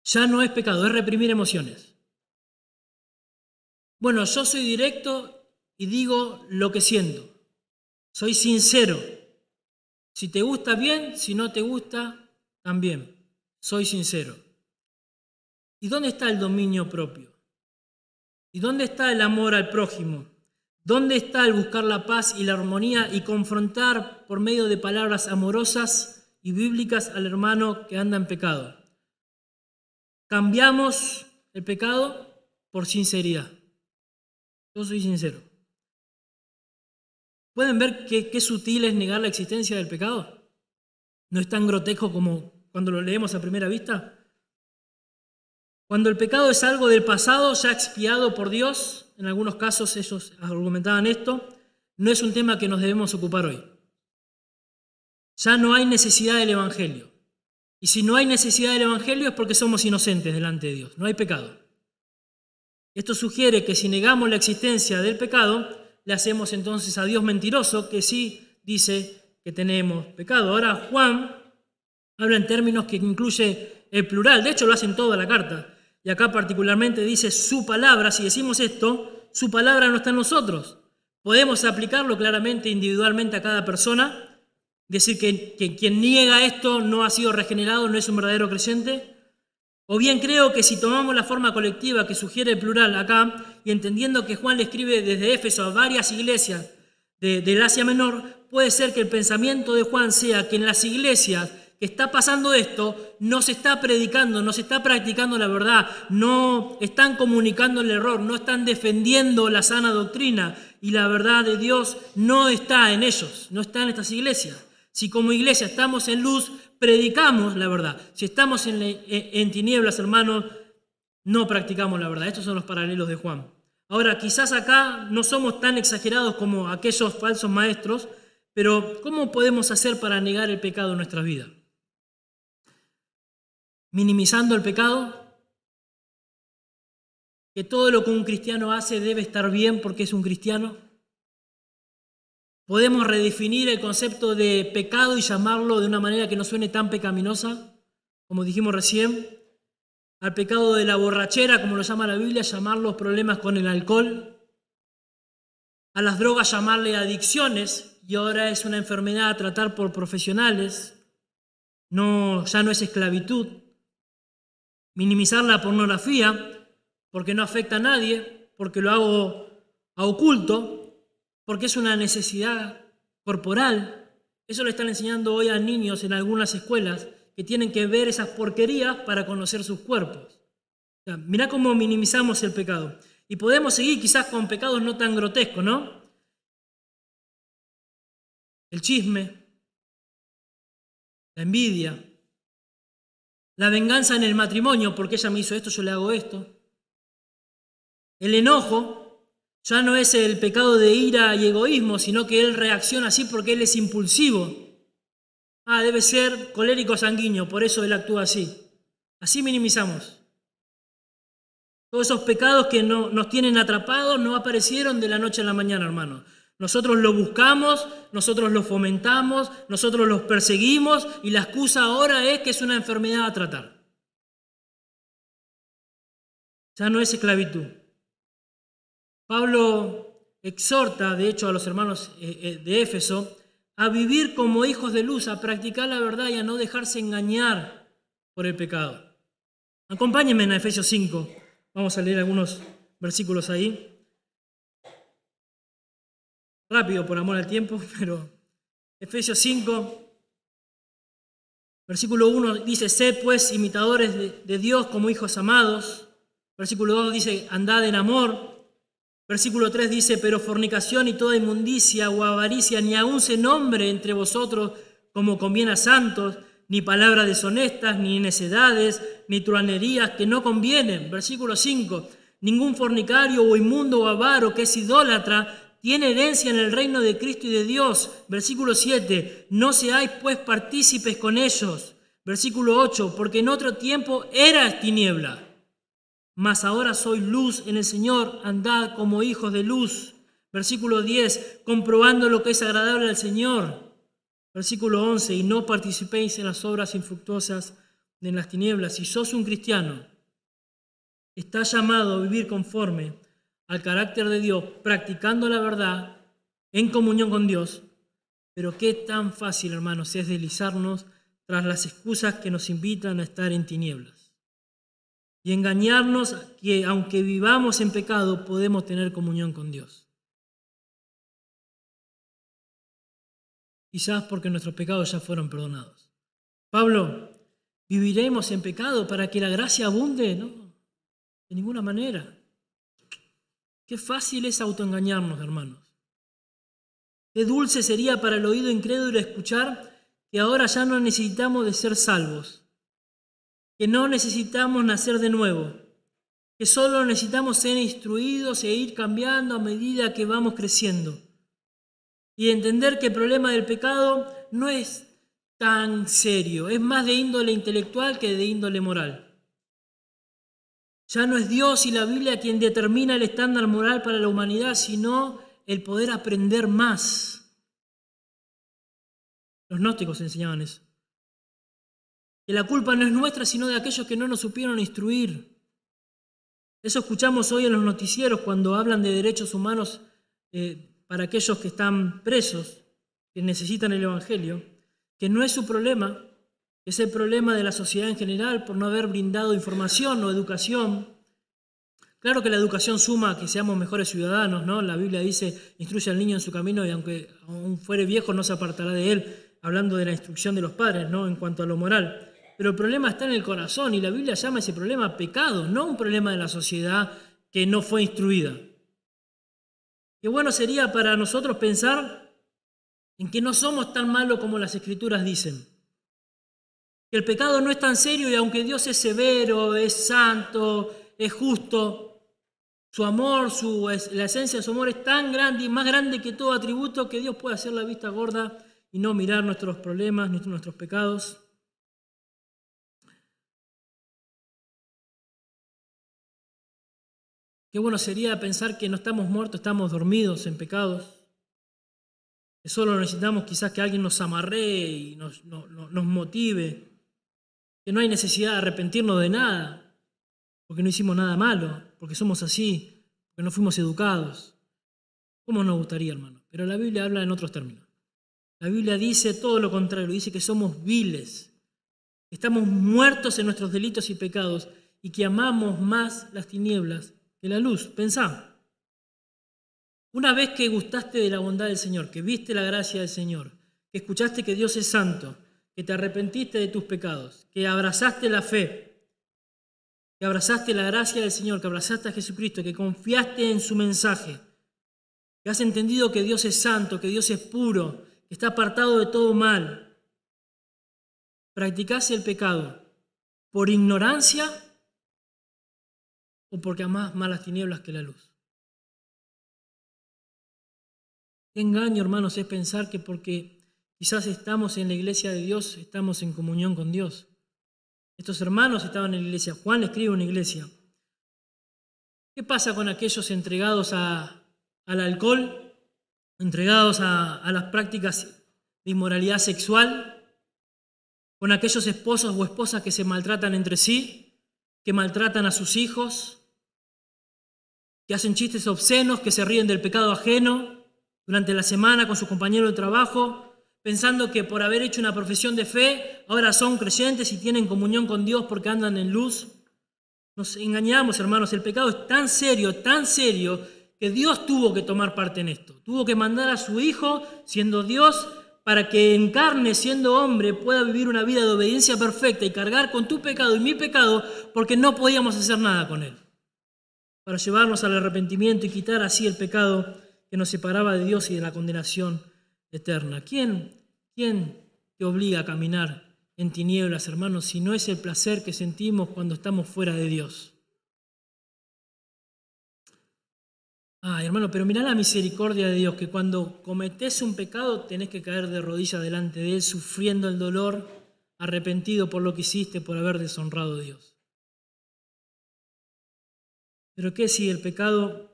Ya no es pecado, es reprimir emociones. Bueno, yo soy directo y digo lo que siento. Soy sincero. Si te gusta bien, si no te gusta, también. Soy sincero. ¿Y dónde está el dominio propio? ¿Y dónde está el amor al prójimo? ¿Dónde está el buscar la paz y la armonía y confrontar por medio de palabras amorosas y bíblicas al hermano que anda en pecado? Cambiamos el pecado por sinceridad. Yo soy sincero. ¿Pueden ver qué, qué sutil es negar la existencia del pecado? No es tan grotesco como cuando lo leemos a primera vista. Cuando el pecado es algo del pasado ya expiado por Dios, en algunos casos ellos argumentaban esto, no es un tema que nos debemos ocupar hoy. Ya no hay necesidad del Evangelio. Y si no hay necesidad del Evangelio es porque somos inocentes delante de Dios, no hay pecado. Esto sugiere que si negamos la existencia del pecado, le hacemos entonces a Dios mentiroso que sí dice que tenemos pecado. Ahora Juan habla en términos que incluye el plural, de hecho lo hace en toda la carta. Y acá particularmente dice su palabra, si decimos esto, su palabra no está en nosotros. Podemos aplicarlo claramente individualmente a cada persona, decir que, que quien niega esto no ha sido regenerado, no es un verdadero creyente. O bien creo que si tomamos la forma colectiva que sugiere el plural acá, y entendiendo que Juan le escribe desde Éfeso a varias iglesias de, del Asia Menor, puede ser que el pensamiento de Juan sea que en las iglesias que está pasando esto, no se está predicando, no se está practicando la verdad, no están comunicando el error, no están defendiendo la sana doctrina y la verdad de Dios no está en ellos, no está en estas iglesias. Si como iglesia estamos en luz, predicamos la verdad. Si estamos en, en tinieblas, hermanos, no practicamos la verdad. Estos son los paralelos de Juan. Ahora, quizás acá no somos tan exagerados como aquellos falsos maestros, pero ¿cómo podemos hacer para negar el pecado en nuestra vida? minimizando el pecado, que todo lo que un cristiano hace debe estar bien porque es un cristiano. Podemos redefinir el concepto de pecado y llamarlo de una manera que no suene tan pecaminosa, como dijimos recién. Al pecado de la borrachera, como lo llama la Biblia, llamar los problemas con el alcohol. A las drogas llamarle adicciones y ahora es una enfermedad a tratar por profesionales. No, ya no es esclavitud minimizar la pornografía porque no afecta a nadie, porque lo hago a oculto, porque es una necesidad corporal. Eso le están enseñando hoy a niños en algunas escuelas que tienen que ver esas porquerías para conocer sus cuerpos. Mira mirá cómo minimizamos el pecado. Y podemos seguir quizás con pecados no tan grotescos, ¿no? El chisme, la envidia, la venganza en el matrimonio, porque ella me hizo esto, yo le hago esto. El enojo ya no es el pecado de ira y egoísmo, sino que él reacciona así porque él es impulsivo. Ah, debe ser colérico sanguíneo, por eso él actúa así. Así minimizamos. Todos esos pecados que no, nos tienen atrapados no aparecieron de la noche a la mañana, hermano. Nosotros lo buscamos, nosotros lo fomentamos, nosotros los perseguimos y la excusa ahora es que es una enfermedad a tratar. Ya no es esclavitud. Pablo exhorta, de hecho, a los hermanos eh, eh, de Éfeso a vivir como hijos de luz, a practicar la verdad y a no dejarse engañar por el pecado. Acompáñenme en Efesios 5. Vamos a leer algunos versículos ahí. Rápido por amor al tiempo, pero Efesios 5, versículo 1 dice, sed pues imitadores de, de Dios como hijos amados. Versículo 2 dice, andad en amor. Versículo 3 dice, pero fornicación y toda inmundicia o avaricia ni aun se nombre entre vosotros como conviene a santos, ni palabras deshonestas, ni necedades, ni truanerías que no convienen. Versículo 5, ningún fornicario o inmundo o avaro que es idólatra tiene herencia en el reino de Cristo y de Dios. Versículo 7, no seáis pues partícipes con ellos. Versículo 8, porque en otro tiempo eras tiniebla mas ahora soy luz en el Señor, andad como hijos de luz. Versículo 10, comprobando lo que es agradable al Señor. Versículo 11, y no participéis en las obras infructuosas de las tinieblas. Si sos un cristiano, estás llamado a vivir conforme al carácter de Dios, practicando la verdad en comunión con Dios. Pero qué tan fácil, hermanos, es deslizarnos tras las excusas que nos invitan a estar en tinieblas y engañarnos que aunque vivamos en pecado podemos tener comunión con Dios. Quizás porque nuestros pecados ya fueron perdonados. Pablo, ¿viviremos en pecado para que la gracia abunde? No, de ninguna manera. Qué fácil es autoengañarnos, hermanos. Qué dulce sería para el oído incrédulo escuchar que ahora ya no necesitamos de ser salvos que no necesitamos nacer de nuevo, que solo necesitamos ser instruidos e ir cambiando a medida que vamos creciendo. Y entender que el problema del pecado no es tan serio, es más de índole intelectual que de índole moral. Ya no es Dios y la Biblia quien determina el estándar moral para la humanidad, sino el poder aprender más. Los gnósticos enseñaban eso que la culpa no es nuestra, sino de aquellos que no nos supieron instruir. Eso escuchamos hoy en los noticieros cuando hablan de derechos humanos eh, para aquellos que están presos, que necesitan el Evangelio, que no es su problema, es el problema de la sociedad en general por no haber brindado información o educación. Claro que la educación suma a que seamos mejores ciudadanos, ¿no? La Biblia dice, instruye al niño en su camino y aunque aún fuere viejo no se apartará de él, hablando de la instrucción de los padres, ¿no? En cuanto a lo moral. Pero el problema está en el corazón y la Biblia llama ese problema pecado, no un problema de la sociedad que no fue instruida. Qué bueno sería para nosotros pensar en que no somos tan malos como las escrituras dicen. Que el pecado no es tan serio y aunque Dios es severo, es santo, es justo, su amor, su, la esencia de su amor es tan grande y más grande que todo atributo que Dios puede hacer la vista gorda y no mirar nuestros problemas, nuestros pecados. Qué bueno sería pensar que no estamos muertos, estamos dormidos en pecados. Que solo necesitamos quizás que alguien nos amarre y nos, nos motive. Que no hay necesidad de arrepentirnos de nada, porque no hicimos nada malo, porque somos así, porque no fuimos educados. ¿Cómo nos gustaría, hermano? Pero la Biblia habla en otros términos. La Biblia dice todo lo contrario, dice que somos viles, estamos muertos en nuestros delitos y pecados y que amamos más las tinieblas la luz. Pensá. Una vez que gustaste de la bondad del Señor, que viste la gracia del Señor, que escuchaste que Dios es santo, que te arrepentiste de tus pecados, que abrazaste la fe, que abrazaste la gracia del Señor, que abrazaste a Jesucristo, que confiaste en su mensaje, que has entendido que Dios es santo, que Dios es puro, que está apartado de todo mal, practicase el pecado por ignorancia o porque amás más las tinieblas que la luz. Qué engaño, hermanos, es pensar que porque quizás estamos en la iglesia de Dios, estamos en comunión con Dios. Estos hermanos estaban en la iglesia, Juan escribe una iglesia. ¿Qué pasa con aquellos entregados al alcohol, entregados a, a las prácticas de inmoralidad sexual, con aquellos esposos o esposas que se maltratan entre sí, que maltratan a sus hijos, que hacen chistes obscenos, que se ríen del pecado ajeno durante la semana con sus compañeros de trabajo, pensando que por haber hecho una profesión de fe, ahora son creyentes y tienen comunión con Dios porque andan en luz. Nos engañamos, hermanos, el pecado es tan serio, tan serio, que Dios tuvo que tomar parte en esto. Tuvo que mandar a su Hijo, siendo Dios, para que en carne, siendo hombre, pueda vivir una vida de obediencia perfecta y cargar con tu pecado y mi pecado, porque no podíamos hacer nada con él. Para llevarnos al arrepentimiento y quitar así el pecado que nos separaba de Dios y de la condenación eterna. ¿Quién, quién te obliga a caminar en tinieblas, hermanos, si no es el placer que sentimos cuando estamos fuera de Dios? Ah, hermano, pero mira la misericordia de Dios, que cuando cometes un pecado tenés que caer de rodillas delante de Él, sufriendo el dolor, arrepentido por lo que hiciste, por haber deshonrado a Dios. Pero ¿qué si el pecado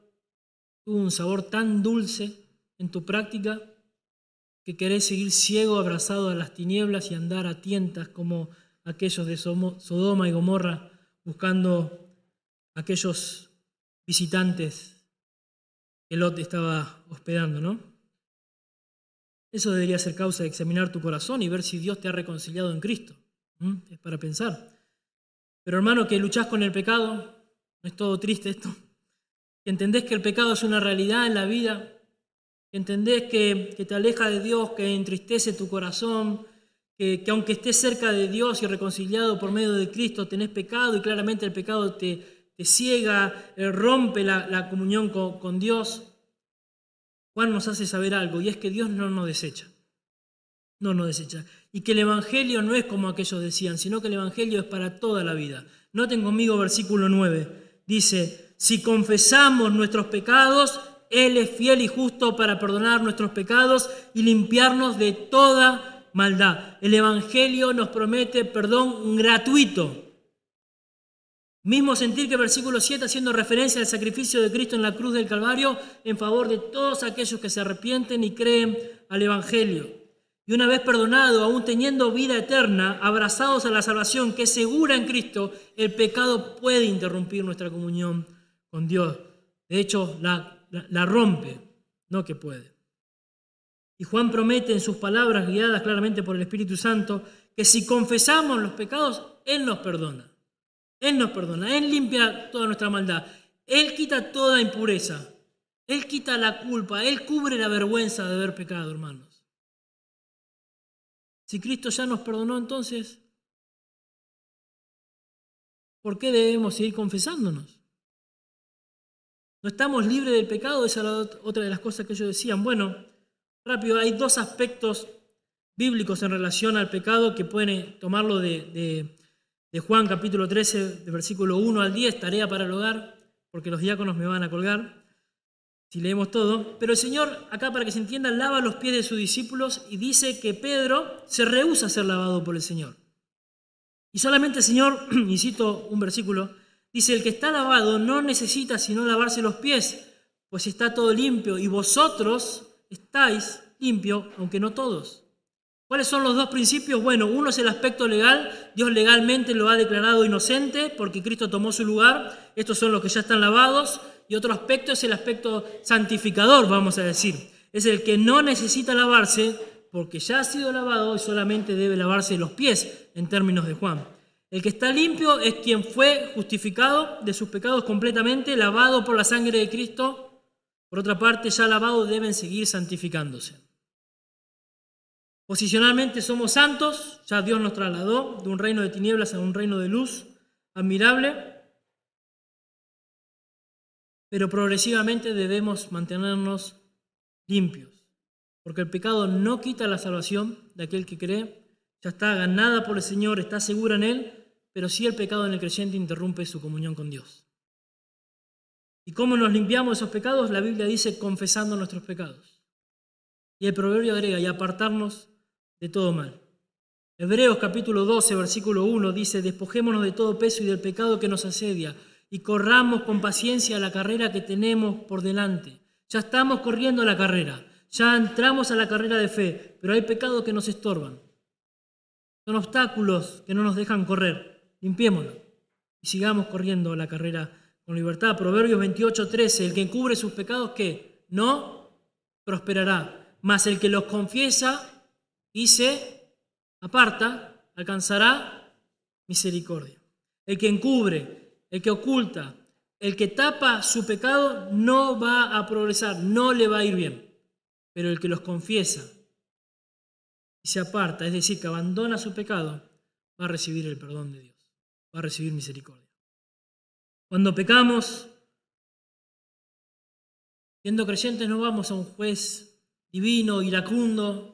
tuvo un sabor tan dulce en tu práctica que querés seguir ciego, abrazado a las tinieblas y andar a tientas como aquellos de Sodoma y Gomorra buscando aquellos visitantes que Lot estaba hospedando, ¿no? Eso debería ser causa de examinar tu corazón y ver si Dios te ha reconciliado en Cristo. Es para pensar. Pero hermano, que luchás con el pecado, no es todo triste esto. Que entendés que el pecado es una realidad en la vida, que entendés que, te aleja de Dios, que entristece tu corazón, que, aunque estés cerca de Dios y reconciliado por medio de Cristo, tenés pecado y claramente el pecado te, te ciega, eh, rompe la, comunión con, con, Dios. Juan nos hace saber algo y es que Dios no nos desecha. No nos desecha. Y que el Evangelio no es como aquellos decían, sino que el Evangelio es para toda la vida. Noten conmigo versículo 9. Dice, si confesamos nuestros pecados, él es fiel y justo para perdonar nuestros pecados y limpiarnos de toda maldad. El Evangelio nos promete perdón gratuito. Mismo sentir que versículo 7 haciendo referencia al sacrificio de Cristo en la cruz del Calvario en favor de todos aquellos que se arrepienten y creen al Evangelio. Y una vez perdonado, aún teniendo vida eterna, abrazados a la salvación que es segura en Cristo, el pecado puede interrumpir nuestra comunión con Dios. De hecho, la la, rompe, no que puede. Y Juan promete en sus palabras, guiadas claramente por el Espíritu Santo, que si confesamos los pecados, Él nos perdona. Él nos perdona, Él limpia toda nuestra maldad, Él quita toda impureza, Él quita la culpa, Él cubre la vergüenza de haber pecado, hermanos. Si Cristo ya nos perdonó, entonces, ¿por qué debemos seguir confesándonos? ¿No estamos libres del pecado? Esa era otra de las cosas que ellos decían. Bueno, rápido, hay dos aspectos bíblicos en relación al pecado que pueden tomarlo de, Juan capítulo 13, de versículo 1 al 10, tarea para el hogar, porque los diáconos me van a colgar si leemos todo. Pero el Señor, acá para que se entienda, lava los pies de sus discípulos y dice que Pedro se rehúsa a ser lavado por el Señor. Y solamente el Señor, y cito un versículo, Dice, el que está lavado no necesita sino lavarse los pies, pues está todo limpio, y vosotros estáis limpios, aunque no todos. ¿Cuáles son los dos principios? Bueno, uno es el aspecto legal. Dios legalmente lo ha declarado inocente porque Cristo tomó su lugar. Estos son los que ya están lavados. Y otro aspecto es el aspecto santificador, vamos a decir. Es el que no necesita lavarse porque ya ha sido lavado y solamente debe lavarse los pies en términos de Juan. El que está limpio es quien fue justificado de sus pecados completamente, lavado por la sangre de Cristo. Por otra parte, ya lavados deben seguir santificándose. Posicionalmente somos santos, ya Dios nos trasladó de un reino de tinieblas a un reino de luz admirable, pero progresivamente debemos mantenernos limpios, porque el pecado no quita la salvación de aquel que cree, ya está ganada por el Señor, está segura en Él, pero sí el pecado en el creyente interrumpe su comunión con Dios. ¿Y cómo nos limpiamos esos pecados? La Biblia dice confesando nuestros pecados. Y el proverbio agrega, y apartarnos de todo mal. Hebreos capítulo 12, versículo 1 dice, despojémonos de todo peso y del pecado que nos asedia, y corramos con paciencia la carrera que tenemos por delante. Ya estamos corriendo la carrera, ya entramos a la carrera de fe, pero hay pecados que nos estorban. Son obstáculos que no nos dejan correr limpiémoslo y sigamos corriendo la carrera con libertad. Proverbios 28, 13, el que encubre sus pecados, ¿qué? No prosperará, mas el que los confiesa y se aparta, alcanzará misericordia. El que encubre, el que oculta, el que tapa su pecado no va a progresar, no le va a ir bien. Pero el que los confiesa y se aparta, es decir, que abandona su pecado, va a recibir el perdón de Dios, va a recibir misericordia. Cuando pecamos, siendo creyentes, no vamos a un juez divino, iracundo,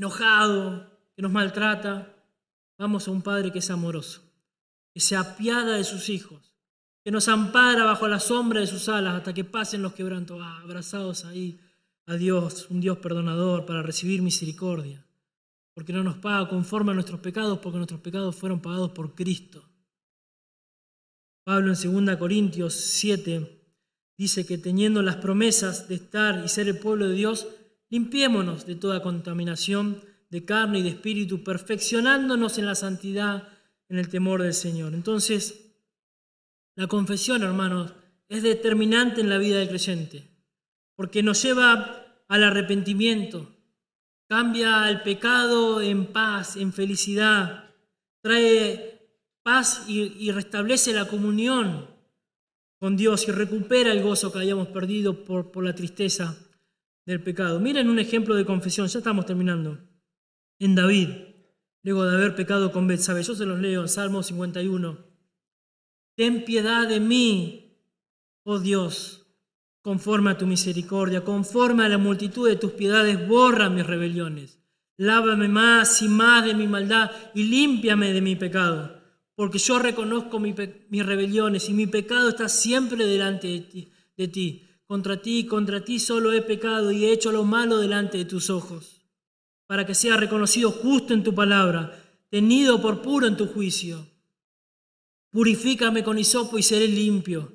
enojado, que nos maltrata. Vamos a un Padre que es amoroso, que se apiada de sus hijos, que nos ampara bajo la sombra de sus alas hasta que pasen los quebrantos, ah, abrazados ahí a Dios, un Dios perdonador para recibir misericordia, porque no nos paga conforme a nuestros pecados, porque nuestros pecados fueron pagados por Cristo. Pablo en 2 Corintios 7 dice que teniendo las promesas de estar y ser el pueblo de Dios, limpiémonos de toda contaminación de carne y de espíritu, perfeccionándonos en la santidad, en el temor del Señor. Entonces, la confesión, hermanos, es determinante en la vida del creyente, porque nos lleva al arrepentimiento, cambia el pecado en paz, en felicidad, trae paz y, restablece la comunión con Dios y recupera el gozo que habíamos perdido por, por la tristeza del pecado. Miren un ejemplo de confesión, ya estamos terminando. En David, luego de haber pecado con Betsabé, yo se los leo Salmo 51. Ten piedad de mí, oh Dios, conforme a tu misericordia, conforme a la multitud de tus piedades, borra mis rebeliones. Lávame más y más de mi maldad y límpiame de mi pecado, porque yo reconozco mis rebeliones y mi pecado está siempre delante de ti. De ti. Contra ti, contra ti solo he pecado y he hecho lo malo delante de tus ojos, para que sea reconocido justo en tu palabra, tenido por puro en tu juicio. Purifícame con hisopo y seré limpio.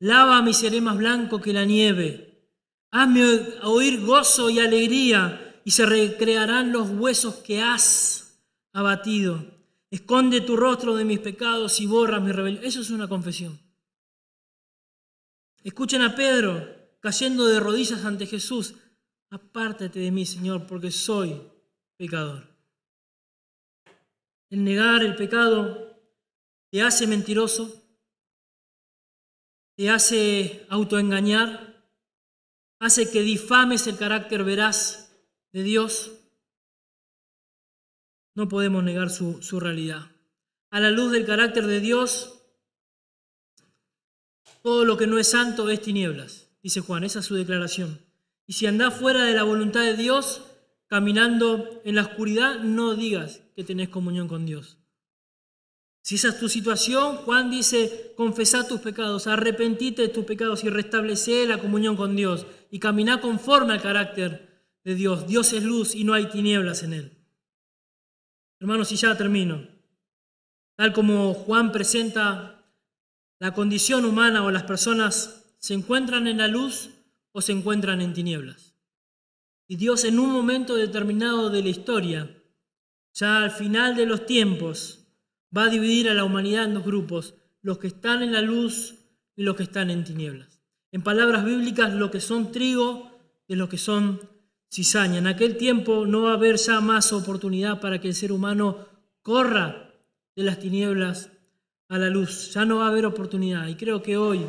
Lávame y seré más blanco que la nieve. Hazme oír gozo y alegría y se recrearán los huesos que has abatido. Esconde tu rostro de mis pecados y borra mi rebelión. Eso es una confesión. Escuchen a Pedro cayendo de rodillas ante Jesús. Apártate de mí, Señor, porque soy pecador. El negar el pecado te hace mentiroso, te hace autoengañar, hace que difames el carácter veraz de Dios. No podemos negar su, su realidad. A la luz del carácter de Dios, todo lo que no es santo es tinieblas, dice Juan, esa es su declaración. Y si andás fuera de la voluntad de Dios, caminando en la oscuridad, no digas que tenés comunión con Dios. Si esa es tu situación, Juan dice, confesá tus pecados, arrepentite de tus pecados y restablecé la comunión con Dios y caminá conforme al carácter de Dios. Dios es luz y no hay tinieblas en él. Hermanos, y ya termino. Tal como Juan presenta la condición humana o las personas se encuentran en la luz o se encuentran en tinieblas. Y Dios en un momento determinado de la historia, ya al final de los tiempos, va a dividir a la humanidad en dos grupos, los que están en la luz y los que están en tinieblas. En palabras bíblicas, lo que son trigo de los que son cizaña. En aquel tiempo no va a haber ya más oportunidad para que el ser humano corra de las tinieblas a la luz, ya no va a haber oportunidad. Y creo que hoy,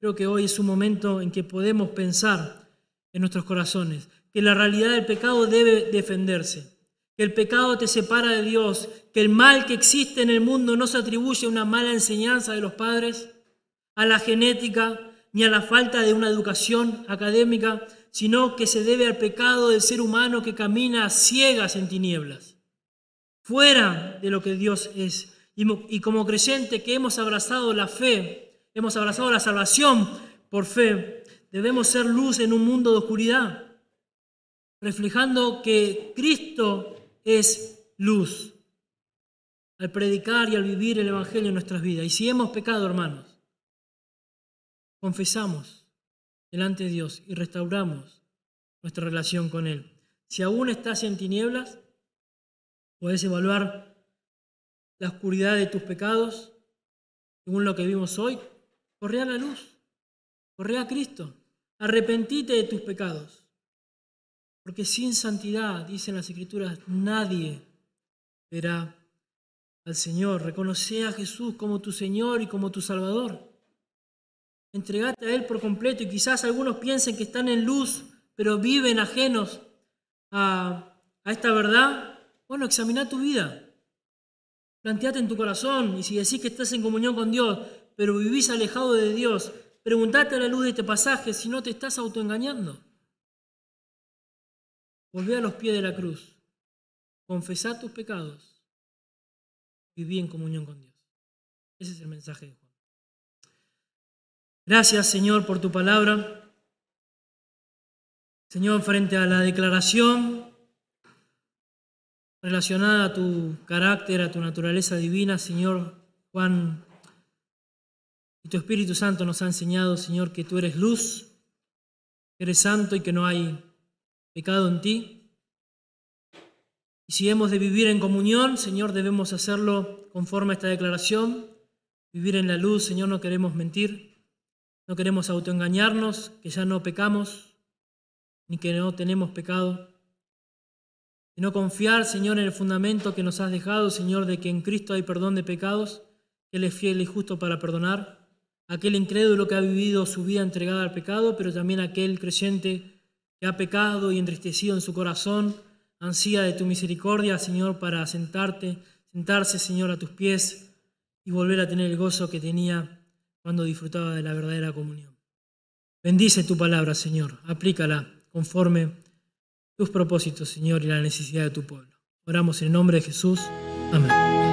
creo que hoy es un momento en que podemos pensar en nuestros corazones que la realidad del pecado debe defenderse, que el pecado te separa de Dios, que el mal que existe en el mundo no se atribuye a una mala enseñanza de los padres, a la genética, ni a la falta de una educación académica, sino que se debe al pecado del ser humano que camina ciegas en tinieblas, fuera de lo que Dios es y como creyente que hemos abrazado la fe, hemos abrazado la salvación por fe, debemos ser luz en un mundo de oscuridad, reflejando que Cristo es luz al predicar y al vivir el Evangelio en nuestras vidas. Y si hemos pecado, hermanos, confesamos delante de Dios y restauramos nuestra relación con Él. Si aún estás en tinieblas, puedes evaluar la oscuridad de tus pecados, según lo que vimos hoy, corre a la luz, corre a Cristo, arrepentite de tus pecados, Porque sin santidad, dicen las Escrituras, nadie verá al Señor. Reconoce a Jesús como tu Señor y como tu Salvador. Entregate a Él por completo y quizás algunos piensen que están en luz, pero viven ajenos a, a esta verdad. Bueno, examina tu vida. Planteate en tu corazón y si decís que estás en comunión con Dios, pero vivís alejado de Dios, preguntate a la luz de este pasaje si no te estás autoengañando. Volvé a los pies de la cruz. Confesá tus pecados. Viví en comunión con Dios. Ese es el mensaje de Juan. Gracias, Señor, por tu palabra. Señor, frente a la declaración relacionada a tu carácter, a tu naturaleza divina, Señor, Juan, y tu Espíritu Santo nos ha enseñado, Señor, que tú eres luz, eres santo y que no hay pecado en ti. Y si hemos de vivir en comunión, Señor, debemos hacerlo conforme a esta declaración. Vivir en la luz, Señor, no queremos mentir, no queremos autoengañarnos, que ya no pecamos, ni que no tenemos pecado no confiar, Señor, en el fundamento que nos has dejado, Señor, de que en Cristo hay perdón de pecados, que Él es fiel y justo para perdonar. Aquel incrédulo que ha vivido su vida entregada al pecado, pero también aquel creyente que ha pecado y entristecido en su corazón, ansía de tu misericordia, Señor, para sentarte, sentarse, Señor, a tus pies y volver a tener el gozo que tenía cuando disfrutaba de la verdadera comunión. Bendice tu palabra, Señor, aplícala conforme tus propósitos, Señor, y la necesidad de tu pueblo. Oramos en el nombre de Jesús. Amén.